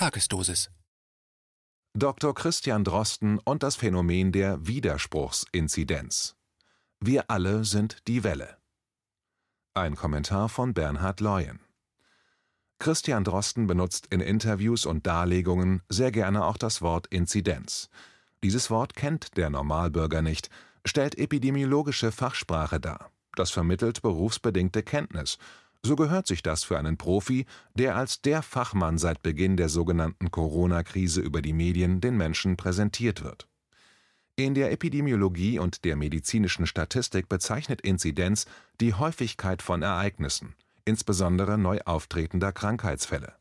Tagesdosis Dr. Christian Drosten und das Phänomen der Widerspruchsinzidenz. Wir alle sind die Welle. Ein Kommentar von Bernhard Leuen. Christian Drosten benutzt in Interviews und Darlegungen sehr gerne auch das Wort Inzidenz. Dieses Wort kennt der Normalbürger nicht, stellt epidemiologische Fachsprache dar. Das vermittelt berufsbedingte Kenntnis. So gehört sich das für einen Profi, der als der Fachmann seit Beginn der sogenannten Corona-Krise über die Medien den Menschen präsentiert wird. In der Epidemiologie und der medizinischen Statistik bezeichnet Inzidenz die Häufigkeit von Ereignissen, insbesondere neu auftretender Krankheitsfälle.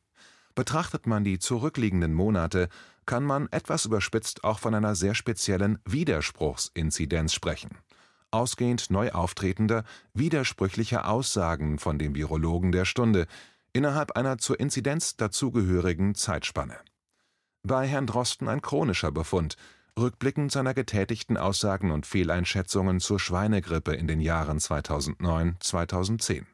Betrachtet man die zurückliegenden Monate, kann man etwas überspitzt auch von einer sehr speziellen Widerspruchsinzidenz sprechen ausgehend neu auftretender, widersprüchlicher Aussagen von dem Virologen der Stunde innerhalb einer zur Inzidenz dazugehörigen Zeitspanne. Bei Herrn Drosten ein chronischer Befund, rückblickend seiner getätigten Aussagen und Fehleinschätzungen zur Schweinegrippe in den Jahren 2009/2010.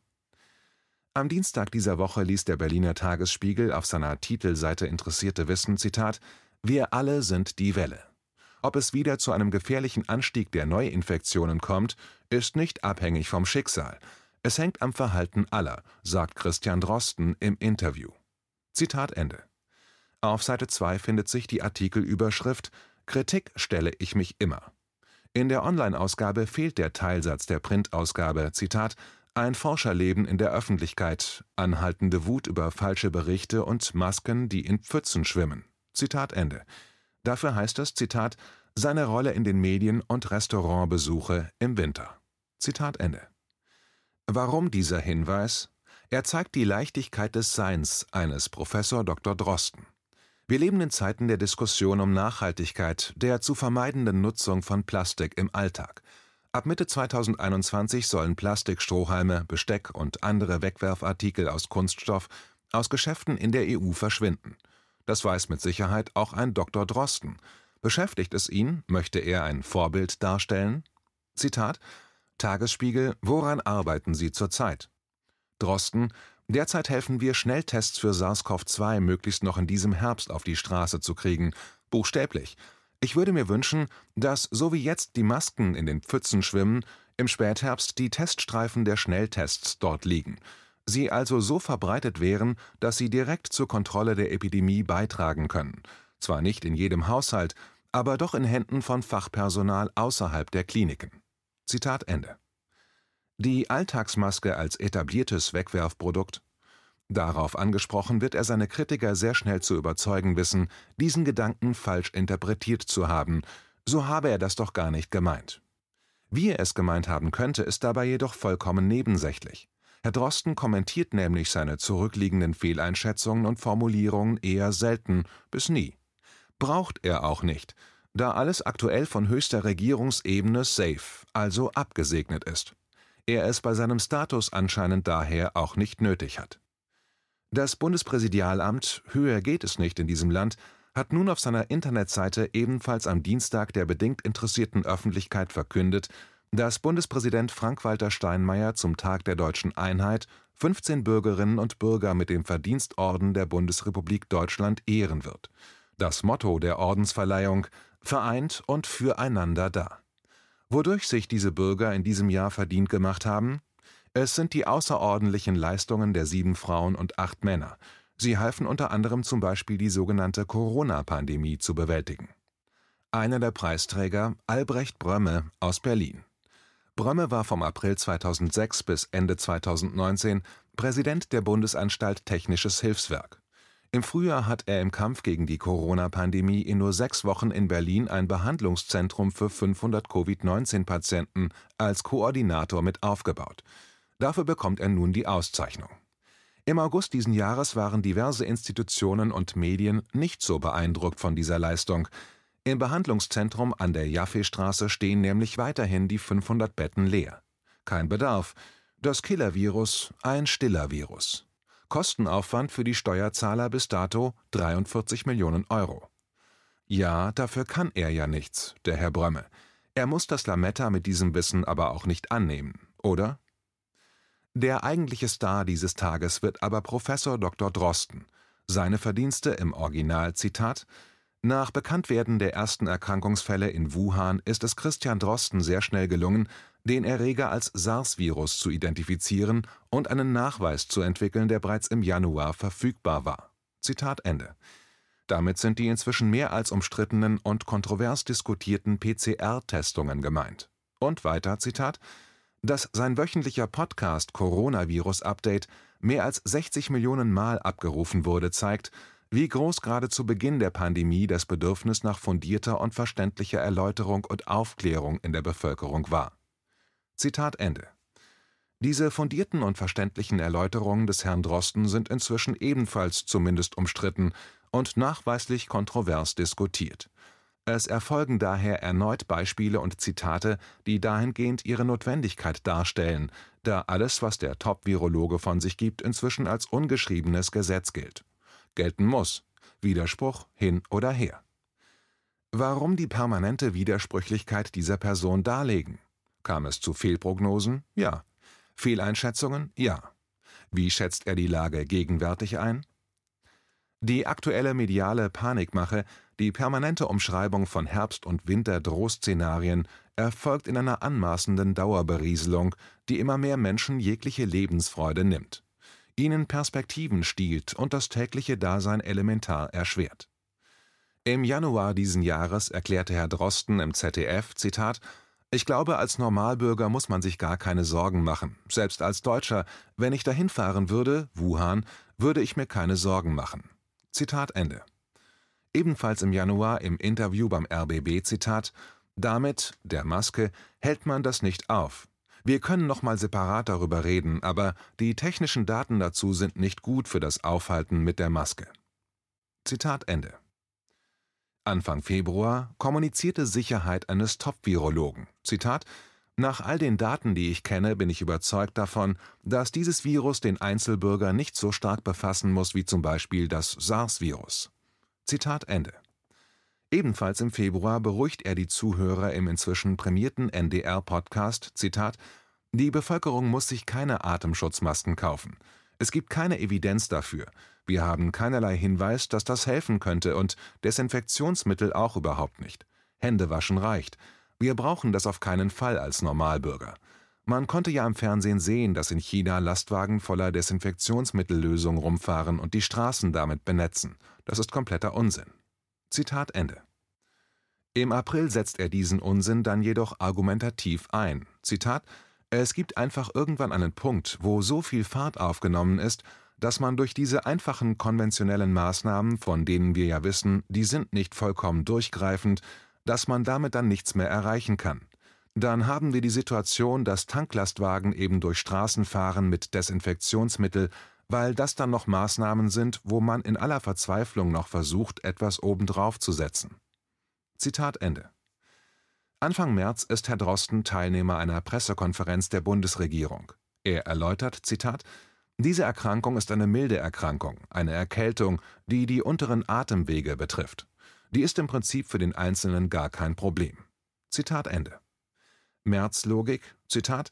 Am Dienstag dieser Woche ließ der Berliner Tagesspiegel auf seiner Titelseite Interessierte wissen: Zitat, Wir alle sind die Welle. Ob es wieder zu einem gefährlichen Anstieg der Neuinfektionen kommt, ist nicht abhängig vom Schicksal. Es hängt am Verhalten aller, sagt Christian Drosten im Interview. Zitat Ende. Auf Seite 2 findet sich die Artikelüberschrift Kritik stelle ich mich immer. In der Online-Ausgabe fehlt der Teilsatz der Printausgabe, Zitat, ein Forscherleben in der Öffentlichkeit, anhaltende Wut über falsche Berichte und Masken, die in Pfützen schwimmen. Zitat Ende. Dafür heißt es, Zitat, seine Rolle in den Medien und Restaurantbesuche im Winter. Zitat Ende. Warum dieser Hinweis? Er zeigt die Leichtigkeit des Seins eines Professor Dr. Drosten. Wir leben in Zeiten der Diskussion um Nachhaltigkeit, der zu vermeidenden Nutzung von Plastik im Alltag. Ab Mitte 2021 sollen Plastikstrohhalme, Besteck und andere Wegwerfartikel aus Kunststoff aus Geschäften in der EU verschwinden. Das weiß mit Sicherheit auch ein Dr. Drosten. Beschäftigt es ihn, möchte er ein Vorbild darstellen? Zitat Tagesspiegel, woran arbeiten Sie zurzeit? Drosten, derzeit helfen wir, Schnelltests für SARS-CoV-2 möglichst noch in diesem Herbst auf die Straße zu kriegen. Buchstäblich. Ich würde mir wünschen, dass, so wie jetzt die Masken in den Pfützen schwimmen, im Spätherbst die Teststreifen der Schnelltests dort liegen sie also so verbreitet wären, dass sie direkt zur Kontrolle der Epidemie beitragen können, zwar nicht in jedem Haushalt, aber doch in Händen von Fachpersonal außerhalb der Kliniken. Zitat Ende. Die Alltagsmaske als etabliertes Wegwerfprodukt? Darauf angesprochen wird er seine Kritiker sehr schnell zu überzeugen wissen, diesen Gedanken falsch interpretiert zu haben, so habe er das doch gar nicht gemeint. Wie er es gemeint haben könnte, ist dabei jedoch vollkommen nebensächlich. Herr Drosten kommentiert nämlich seine zurückliegenden Fehleinschätzungen und Formulierungen eher selten bis nie. Braucht er auch nicht, da alles aktuell von höchster Regierungsebene safe, also abgesegnet ist. Er es bei seinem Status anscheinend daher auch nicht nötig hat. Das Bundespräsidialamt, höher geht es nicht in diesem Land, hat nun auf seiner Internetseite ebenfalls am Dienstag der bedingt interessierten Öffentlichkeit verkündet, dass Bundespräsident Frank-Walter Steinmeier zum Tag der Deutschen Einheit 15 Bürgerinnen und Bürger mit dem Verdienstorden der Bundesrepublik Deutschland ehren wird. Das Motto der Ordensverleihung Vereint und füreinander da. Wodurch sich diese Bürger in diesem Jahr verdient gemacht haben? Es sind die außerordentlichen Leistungen der sieben Frauen und acht Männer. Sie halfen unter anderem zum Beispiel die sogenannte Corona-Pandemie zu bewältigen. Einer der Preisträger Albrecht Brömme aus Berlin. Brömme war vom April 2006 bis Ende 2019 Präsident der Bundesanstalt Technisches Hilfswerk. Im Frühjahr hat er im Kampf gegen die Corona-Pandemie in nur sechs Wochen in Berlin ein Behandlungszentrum für 500 Covid-19-Patienten als Koordinator mit aufgebaut. Dafür bekommt er nun die Auszeichnung. Im August diesen Jahres waren diverse Institutionen und Medien nicht so beeindruckt von dieser Leistung, im Behandlungszentrum an der Jaffe-Straße stehen nämlich weiterhin die 500 Betten leer. Kein Bedarf. Das Killer-Virus ein stiller Virus. Kostenaufwand für die Steuerzahler bis dato 43 Millionen Euro. Ja, dafür kann er ja nichts, der Herr Brömme. Er muss das Lametta mit diesem Wissen aber auch nicht annehmen, oder? Der eigentliche Star dieses Tages wird aber Professor Dr. Drosten, Seine Verdienste im Original Zitat nach Bekanntwerden der ersten Erkrankungsfälle in Wuhan ist es Christian Drosten sehr schnell gelungen, den Erreger als SARS-Virus zu identifizieren und einen Nachweis zu entwickeln, der bereits im Januar verfügbar war. Damit sind die inzwischen mehr als umstrittenen und kontrovers diskutierten PCR-Testungen gemeint. Und weiter Zitat dass sein wöchentlicher Podcast Coronavirus Update mehr als 60 Millionen Mal abgerufen wurde, zeigt, wie groß gerade zu Beginn der Pandemie das Bedürfnis nach fundierter und verständlicher Erläuterung und Aufklärung in der Bevölkerung war. Zitat Ende. Diese fundierten und verständlichen Erläuterungen des Herrn Drosten sind inzwischen ebenfalls zumindest umstritten und nachweislich kontrovers diskutiert. Es erfolgen daher erneut Beispiele und Zitate, die dahingehend ihre Notwendigkeit darstellen, da alles, was der Top-Virologe von sich gibt, inzwischen als ungeschriebenes Gesetz gilt gelten muss, Widerspruch hin oder her. Warum die permanente Widersprüchlichkeit dieser Person darlegen? Kam es zu Fehlprognosen? Ja. Fehleinschätzungen? Ja. Wie schätzt er die Lage gegenwärtig ein? Die aktuelle mediale Panikmache, die permanente Umschreibung von Herbst- und Winter-Drohszenarien erfolgt in einer anmaßenden Dauerberieselung, die immer mehr Menschen jegliche Lebensfreude nimmt ihnen Perspektiven stiehlt und das tägliche Dasein elementar erschwert. Im Januar diesen Jahres erklärte Herr Drosten im ZDF, Zitat, ich glaube, als Normalbürger muss man sich gar keine Sorgen machen. Selbst als Deutscher, wenn ich dahin fahren würde, Wuhan, würde ich mir keine Sorgen machen. Zitat Ende. Ebenfalls im Januar im Interview beim RBB Zitat, damit, der Maske, hält man das nicht auf. Wir können noch mal separat darüber reden, aber die technischen Daten dazu sind nicht gut für das Aufhalten mit der Maske. Zitat Ende. Anfang Februar kommunizierte Sicherheit eines Top-Virologen. Zitat nach all den Daten, die ich kenne, bin ich überzeugt davon, dass dieses Virus den Einzelbürger nicht so stark befassen muss wie zum Beispiel das SARS-Virus. Zitat Ende. Ebenfalls im Februar beruhigt er die Zuhörer im inzwischen prämierten NDR-Podcast: Zitat: Die Bevölkerung muss sich keine Atemschutzmasken kaufen. Es gibt keine Evidenz dafür. Wir haben keinerlei Hinweis, dass das helfen könnte und Desinfektionsmittel auch überhaupt nicht. Händewaschen reicht. Wir brauchen das auf keinen Fall als Normalbürger. Man konnte ja im Fernsehen sehen, dass in China Lastwagen voller Desinfektionsmittellösung rumfahren und die Straßen damit benetzen. Das ist kompletter Unsinn. Zitat Ende. Im April setzt er diesen Unsinn dann jedoch argumentativ ein. Zitat: Es gibt einfach irgendwann einen Punkt, wo so viel Fahrt aufgenommen ist, dass man durch diese einfachen konventionellen Maßnahmen, von denen wir ja wissen, die sind nicht vollkommen durchgreifend, dass man damit dann nichts mehr erreichen kann. Dann haben wir die Situation, dass Tanklastwagen eben durch Straßen fahren mit Desinfektionsmittel, weil das dann noch Maßnahmen sind, wo man in aller Verzweiflung noch versucht, etwas obendrauf zu setzen. Zitat Ende. Anfang März ist Herr Drosten Teilnehmer einer Pressekonferenz der Bundesregierung. Er erläutert, Zitat, diese Erkrankung ist eine milde Erkrankung, eine Erkältung, die die unteren Atemwege betrifft. Die ist im Prinzip für den Einzelnen gar kein Problem. Zitat Ende. März Logik, Zitat,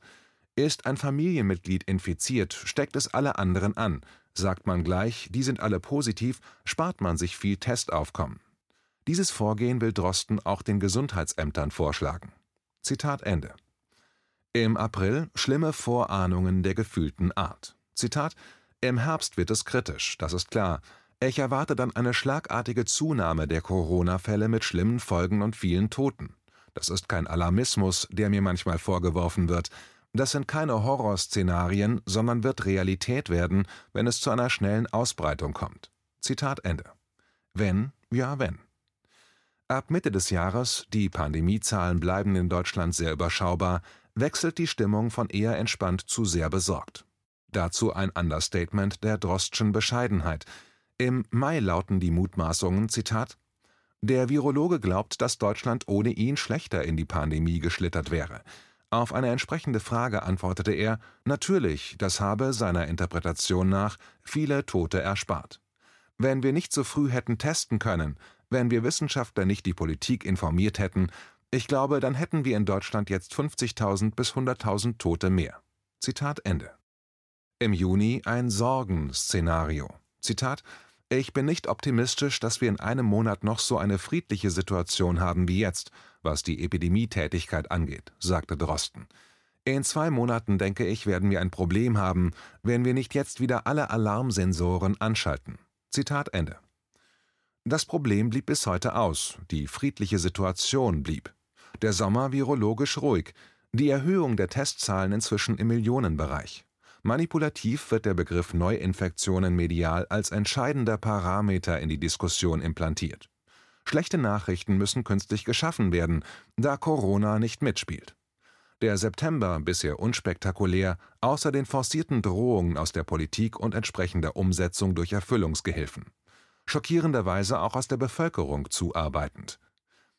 ist ein Familienmitglied infiziert, steckt es alle anderen an. Sagt man gleich, die sind alle positiv, spart man sich viel Testaufkommen. Dieses Vorgehen will Drosten auch den Gesundheitsämtern vorschlagen. Zitat Ende. Im April schlimme Vorahnungen der gefühlten Art. Zitat Im Herbst wird es kritisch, das ist klar. Ich erwarte dann eine schlagartige Zunahme der Corona-Fälle mit schlimmen Folgen und vielen Toten. Das ist kein Alarmismus, der mir manchmal vorgeworfen wird. Das sind keine Horrorszenarien, sondern wird Realität werden, wenn es zu einer schnellen Ausbreitung kommt. Zitat Ende. Wenn, ja wenn. Ab Mitte des Jahres, die Pandemiezahlen bleiben in Deutschland sehr überschaubar, wechselt die Stimmung von eher entspannt zu sehr besorgt. Dazu ein Understatement der Drostschen Bescheidenheit. Im Mai lauten die Mutmaßungen, Zitat, der Virologe glaubt, dass Deutschland ohne ihn schlechter in die Pandemie geschlittert wäre. Auf eine entsprechende Frage antwortete er, natürlich, das habe seiner Interpretation nach viele Tote erspart. Wenn wir nicht so früh hätten testen können, wenn wir Wissenschaftler nicht die Politik informiert hätten, ich glaube, dann hätten wir in Deutschland jetzt 50.000 bis 100.000 Tote mehr. Zitat Ende. Im Juni ein Sorgenszenario. Zitat Ich bin nicht optimistisch, dass wir in einem Monat noch so eine friedliche Situation haben wie jetzt, was die Epidemietätigkeit angeht, sagte Drosten. In zwei Monaten, denke ich, werden wir ein Problem haben, wenn wir nicht jetzt wieder alle Alarmsensoren anschalten. Zitat Ende. Das Problem blieb bis heute aus, die friedliche Situation blieb. Der Sommer virologisch ruhig, die Erhöhung der Testzahlen inzwischen im Millionenbereich. Manipulativ wird der Begriff Neuinfektionen medial als entscheidender Parameter in die Diskussion implantiert. Schlechte Nachrichten müssen künstlich geschaffen werden, da Corona nicht mitspielt. Der September, bisher unspektakulär, außer den forcierten Drohungen aus der Politik und entsprechender Umsetzung durch Erfüllungsgehilfen. Schockierenderweise auch aus der Bevölkerung zuarbeitend.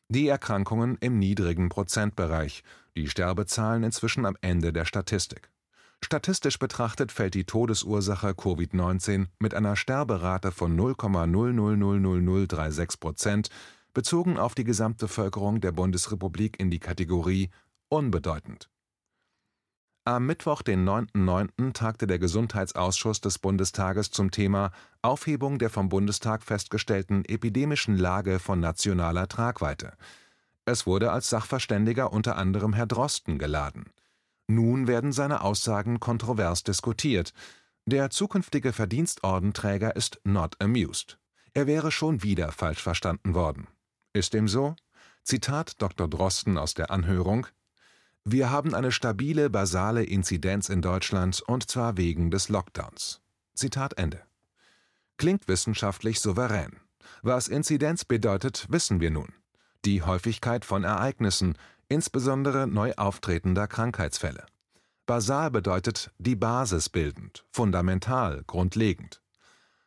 Die Erkrankungen im niedrigen Prozentbereich, die Sterbezahlen inzwischen am Ende der Statistik. Statistisch betrachtet fällt die Todesursache Covid-19 mit einer Sterberate von 0,000036 Prozent bezogen auf die Gesamtbevölkerung der Bundesrepublik in die Kategorie unbedeutend. Am Mittwoch, den 9.9., tagte der Gesundheitsausschuss des Bundestages zum Thema Aufhebung der vom Bundestag festgestellten epidemischen Lage von nationaler Tragweite. Es wurde als Sachverständiger unter anderem Herr Drosten geladen. Nun werden seine Aussagen kontrovers diskutiert. Der zukünftige Verdienstordenträger ist not amused. Er wäre schon wieder falsch verstanden worden. Ist dem so? Zitat Dr. Drosten aus der Anhörung Wir haben eine stabile basale Inzidenz in Deutschland und zwar wegen des Lockdowns. Zitat Ende. Klingt wissenschaftlich souverän. Was Inzidenz bedeutet, wissen wir nun. Die Häufigkeit von Ereignissen, insbesondere neu auftretender Krankheitsfälle. Basal bedeutet die Basis bildend, fundamental, grundlegend.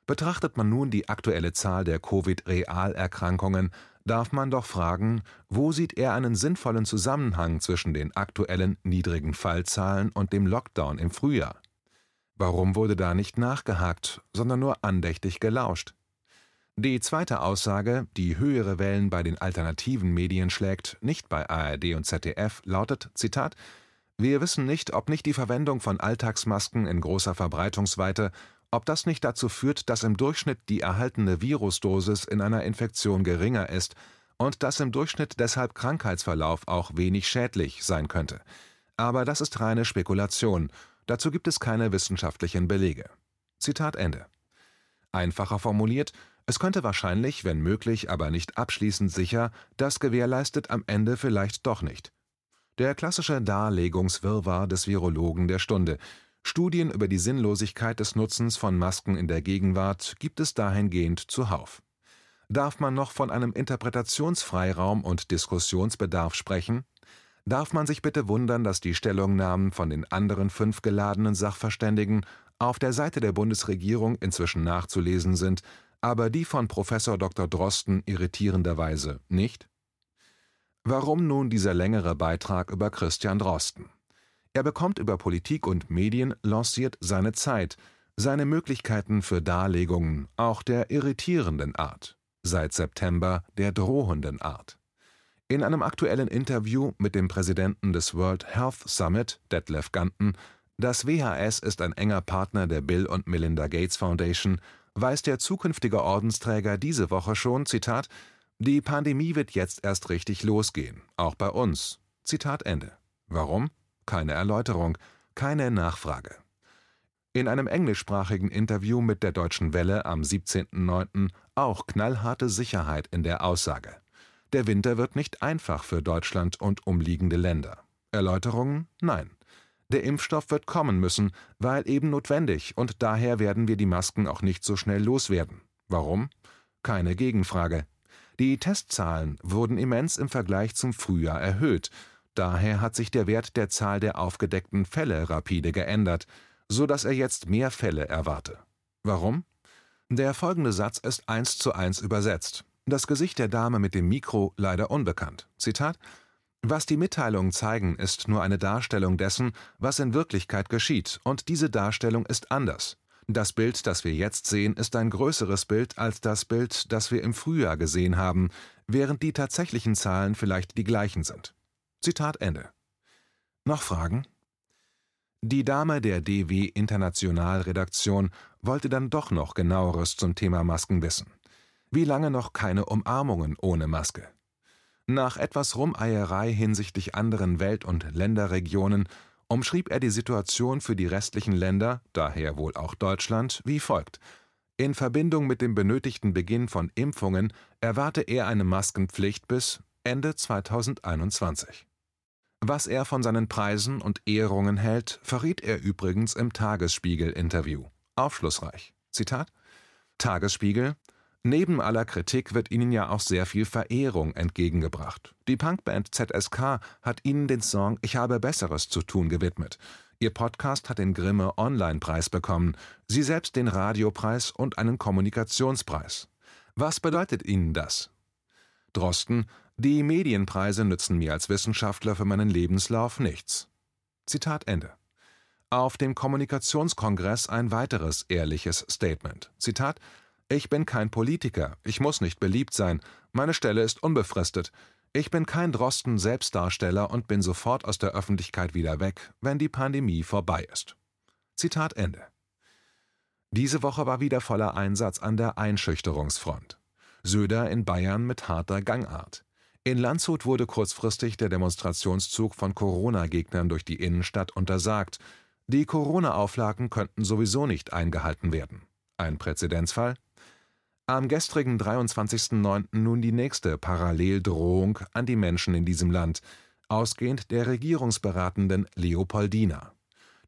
Betrachtet man nun die aktuelle Zahl der Covid-Realerkrankungen, darf man doch fragen, wo sieht er einen sinnvollen Zusammenhang zwischen den aktuellen niedrigen Fallzahlen und dem Lockdown im Frühjahr? Warum wurde da nicht nachgehakt, sondern nur andächtig gelauscht? Die zweite Aussage, die höhere Wellen bei den alternativen Medien schlägt, nicht bei ARD und ZDF, lautet: Zitat: Wir wissen nicht, ob nicht die Verwendung von Alltagsmasken in großer Verbreitungsweite, ob das nicht dazu führt, dass im Durchschnitt die erhaltene Virusdosis in einer Infektion geringer ist und dass im Durchschnitt deshalb Krankheitsverlauf auch wenig schädlich sein könnte. Aber das ist reine Spekulation. Dazu gibt es keine wissenschaftlichen Belege. Zitat Ende. Einfacher formuliert, es könnte wahrscheinlich, wenn möglich, aber nicht abschließend sicher, das gewährleistet am Ende vielleicht doch nicht. Der klassische Darlegungswirrwarr des Virologen der Stunde. Studien über die Sinnlosigkeit des Nutzens von Masken in der Gegenwart gibt es dahingehend zuhauf. Darf man noch von einem Interpretationsfreiraum und Diskussionsbedarf sprechen? Darf man sich bitte wundern, dass die Stellungnahmen von den anderen fünf geladenen Sachverständigen auf der Seite der Bundesregierung inzwischen nachzulesen sind, aber die von Professor Dr. Drosten irritierenderweise nicht? Warum nun dieser längere Beitrag über Christian Drosten? Er bekommt über Politik und Medien lanciert seine Zeit, seine Möglichkeiten für Darlegungen, auch der irritierenden Art, seit September der drohenden Art. In einem aktuellen Interview mit dem Präsidenten des World Health Summit, Detlef Ganten, das WHS ist ein enger Partner der Bill und Melinda Gates Foundation, weiß der zukünftige Ordensträger diese Woche schon, Zitat, die Pandemie wird jetzt erst richtig losgehen, auch bei uns. Zitat Ende. Warum? Keine Erläuterung, keine Nachfrage. In einem englischsprachigen Interview mit der Deutschen Welle am 17.09. auch knallharte Sicherheit in der Aussage. Der Winter wird nicht einfach für Deutschland und umliegende Länder. Erläuterungen? Nein. Der Impfstoff wird kommen müssen, weil eben notwendig, und daher werden wir die Masken auch nicht so schnell loswerden. Warum? Keine Gegenfrage. Die Testzahlen wurden immens im Vergleich zum Frühjahr erhöht, daher hat sich der Wert der Zahl der aufgedeckten Fälle rapide geändert, so dass er jetzt mehr Fälle erwarte. Warum? Der folgende Satz ist eins zu eins übersetzt. Das Gesicht der Dame mit dem Mikro leider unbekannt. Zitat was die Mitteilungen zeigen, ist nur eine Darstellung dessen, was in Wirklichkeit geschieht, und diese Darstellung ist anders. Das Bild, das wir jetzt sehen, ist ein größeres Bild als das Bild, das wir im Frühjahr gesehen haben, während die tatsächlichen Zahlen vielleicht die gleichen sind. Zitat Ende. Noch Fragen? Die Dame der DW International Redaktion wollte dann doch noch genaueres zum Thema Masken wissen. Wie lange noch keine Umarmungen ohne Maske? Nach etwas Rumeierei hinsichtlich anderen Welt- und Länderregionen umschrieb er die Situation für die restlichen Länder, daher wohl auch Deutschland, wie folgt: In Verbindung mit dem benötigten Beginn von Impfungen erwarte er eine Maskenpflicht bis Ende 2021. Was er von seinen Preisen und Ehrungen hält, verriet er übrigens im Tagesspiegel-Interview. Aufschlussreich. Zitat: Tagesspiegel Neben aller Kritik wird ihnen ja auch sehr viel Verehrung entgegengebracht. Die Punkband ZSK hat ihnen den Song Ich habe Besseres zu tun gewidmet. Ihr Podcast hat den Grimme Online-Preis bekommen, sie selbst den Radiopreis und einen Kommunikationspreis. Was bedeutet Ihnen das? Drosten die Medienpreise nützen mir als Wissenschaftler für meinen Lebenslauf nichts. Zitat Ende. Auf dem Kommunikationskongress ein weiteres ehrliches Statement. Zitat Ich bin kein Politiker, ich muss nicht beliebt sein, meine Stelle ist unbefristet. Ich bin kein Drosten Selbstdarsteller und bin sofort aus der Öffentlichkeit wieder weg, wenn die Pandemie vorbei ist. Zitat Ende. Diese Woche war wieder voller Einsatz an der Einschüchterungsfront. Söder in Bayern mit harter Gangart. In Landshut wurde kurzfristig der Demonstrationszug von Corona-Gegnern durch die Innenstadt untersagt. Die Corona-Auflagen könnten sowieso nicht eingehalten werden. Ein Präzedenzfall? Am gestrigen 23.09. nun die nächste Paralleldrohung an die Menschen in diesem Land, ausgehend der Regierungsberatenden Leopoldina.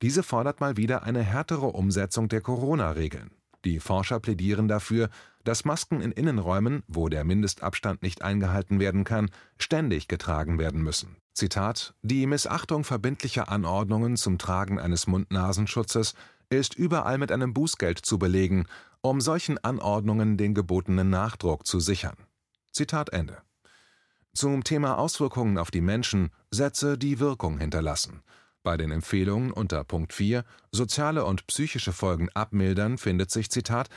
Diese fordert mal wieder eine härtere Umsetzung der Corona-Regeln. Die Forscher plädieren dafür, dass Masken in Innenräumen, wo der Mindestabstand nicht eingehalten werden kann, ständig getragen werden müssen. Zitat: Die Missachtung verbindlicher Anordnungen zum Tragen eines Mund-Nasenschutzes ist überall mit einem Bußgeld zu belegen, um solchen Anordnungen den gebotenen Nachdruck zu sichern. Zitat Ende. Zum Thema Auswirkungen auf die Menschen Sätze, die Wirkung hinterlassen. Bei den Empfehlungen unter Punkt 4 Soziale und psychische Folgen abmildern findet sich Zitat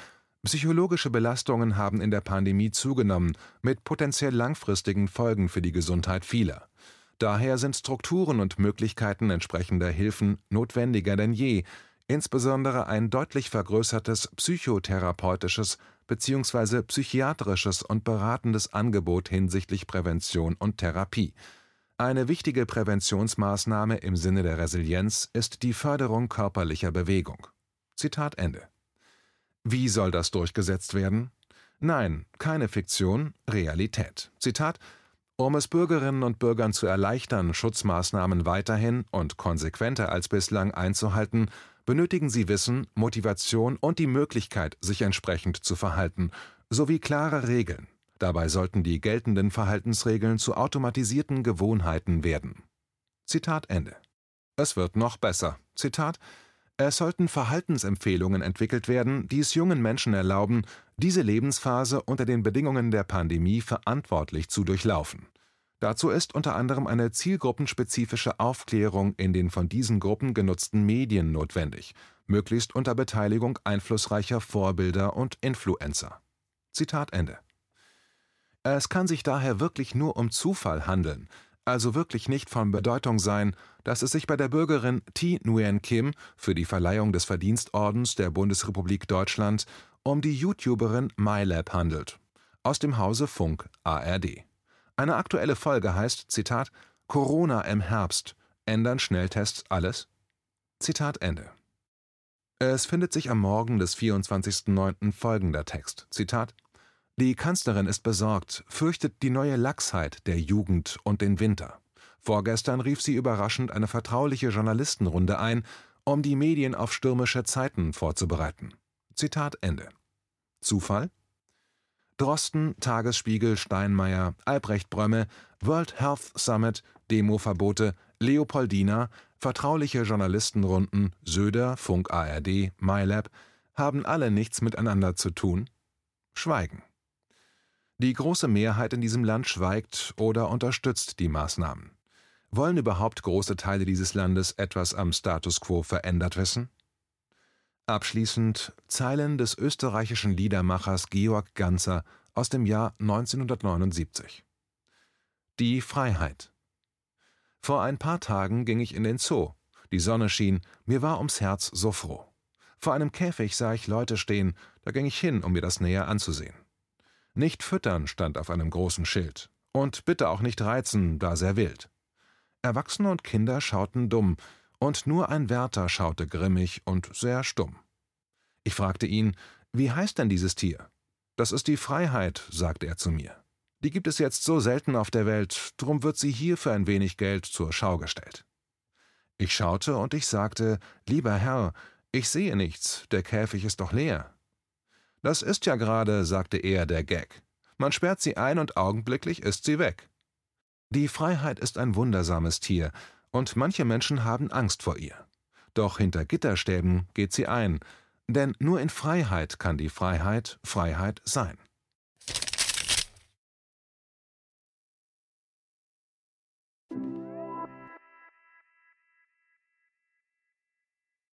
Psychologische Belastungen haben in der Pandemie zugenommen, mit potenziell langfristigen Folgen für die Gesundheit vieler. Daher sind Strukturen und Möglichkeiten entsprechender Hilfen notwendiger denn je, insbesondere ein deutlich vergrößertes psychotherapeutisches bzw. psychiatrisches und beratendes Angebot hinsichtlich Prävention und Therapie. Eine wichtige Präventionsmaßnahme im Sinne der Resilienz ist die Förderung körperlicher Bewegung. Zitat Ende wie soll das durchgesetzt werden? Nein, keine Fiktion, Realität. Zitat um es Bürgerinnen und Bürgern zu erleichtern, Schutzmaßnahmen weiterhin und konsequenter als bislang einzuhalten, benötigen sie Wissen, Motivation und die Möglichkeit, sich entsprechend zu verhalten, sowie klare Regeln. Dabei sollten die geltenden Verhaltensregeln zu automatisierten Gewohnheiten werden. Zitat Ende. Es wird noch besser. Zitat es sollten Verhaltensempfehlungen entwickelt werden, die es jungen Menschen erlauben, diese Lebensphase unter den Bedingungen der Pandemie verantwortlich zu durchlaufen. Dazu ist unter anderem eine zielgruppenspezifische Aufklärung in den von diesen Gruppen genutzten Medien notwendig, möglichst unter Beteiligung einflussreicher Vorbilder und Influencer. Zitat Ende. Es kann sich daher wirklich nur um Zufall handeln, also wirklich nicht von Bedeutung sein, dass es sich bei der Bürgerin Thi Nguyen Kim für die Verleihung des Verdienstordens der Bundesrepublik Deutschland um die YouTuberin MyLab handelt. Aus dem Hause Funk ARD. Eine aktuelle Folge heißt, Zitat, Corona im Herbst. Ändern Schnelltests alles? Zitat Ende. Es findet sich am Morgen des 24.09. folgender Text. Zitat die Kanzlerin ist besorgt, fürchtet die neue Lachsheit der Jugend und den Winter. Vorgestern rief sie überraschend eine vertrauliche Journalistenrunde ein, um die Medien auf stürmische Zeiten vorzubereiten. Zitat Ende. Zufall? Drosten, Tagesspiegel, Steinmeier, Albrecht Brömme, World Health Summit, Demoverbote, Leopoldina, vertrauliche Journalistenrunden, Söder, Funk ARD, MyLab, haben alle nichts miteinander zu tun? Schweigen. Die große Mehrheit in diesem Land schweigt oder unterstützt die Maßnahmen. Wollen überhaupt große Teile dieses Landes etwas am Status quo verändert wissen? Abschließend Zeilen des österreichischen Liedermachers Georg Ganzer aus dem Jahr 1979. Die Freiheit. Vor ein paar Tagen ging ich in den Zoo. Die Sonne schien, mir war ums Herz so froh. Vor einem Käfig sah ich Leute stehen, da ging ich hin, um mir das näher anzusehen. Nicht füttern stand auf einem großen Schild. Und bitte auch nicht reizen, da sehr wild. Erwachsene und Kinder schauten dumm, und nur ein Wärter schaute grimmig und sehr stumm. Ich fragte ihn, wie heißt denn dieses Tier? Das ist die Freiheit, sagte er zu mir. Die gibt es jetzt so selten auf der Welt, drum wird sie hier für ein wenig Geld zur Schau gestellt. Ich schaute und ich sagte, lieber Herr, ich sehe nichts, der Käfig ist doch leer. Das ist ja gerade, sagte er, der Gag. Man sperrt sie ein und augenblicklich ist sie weg. Die Freiheit ist ein wundersames Tier, und manche Menschen haben Angst vor ihr. Doch hinter Gitterstäben geht sie ein, denn nur in Freiheit kann die Freiheit Freiheit sein.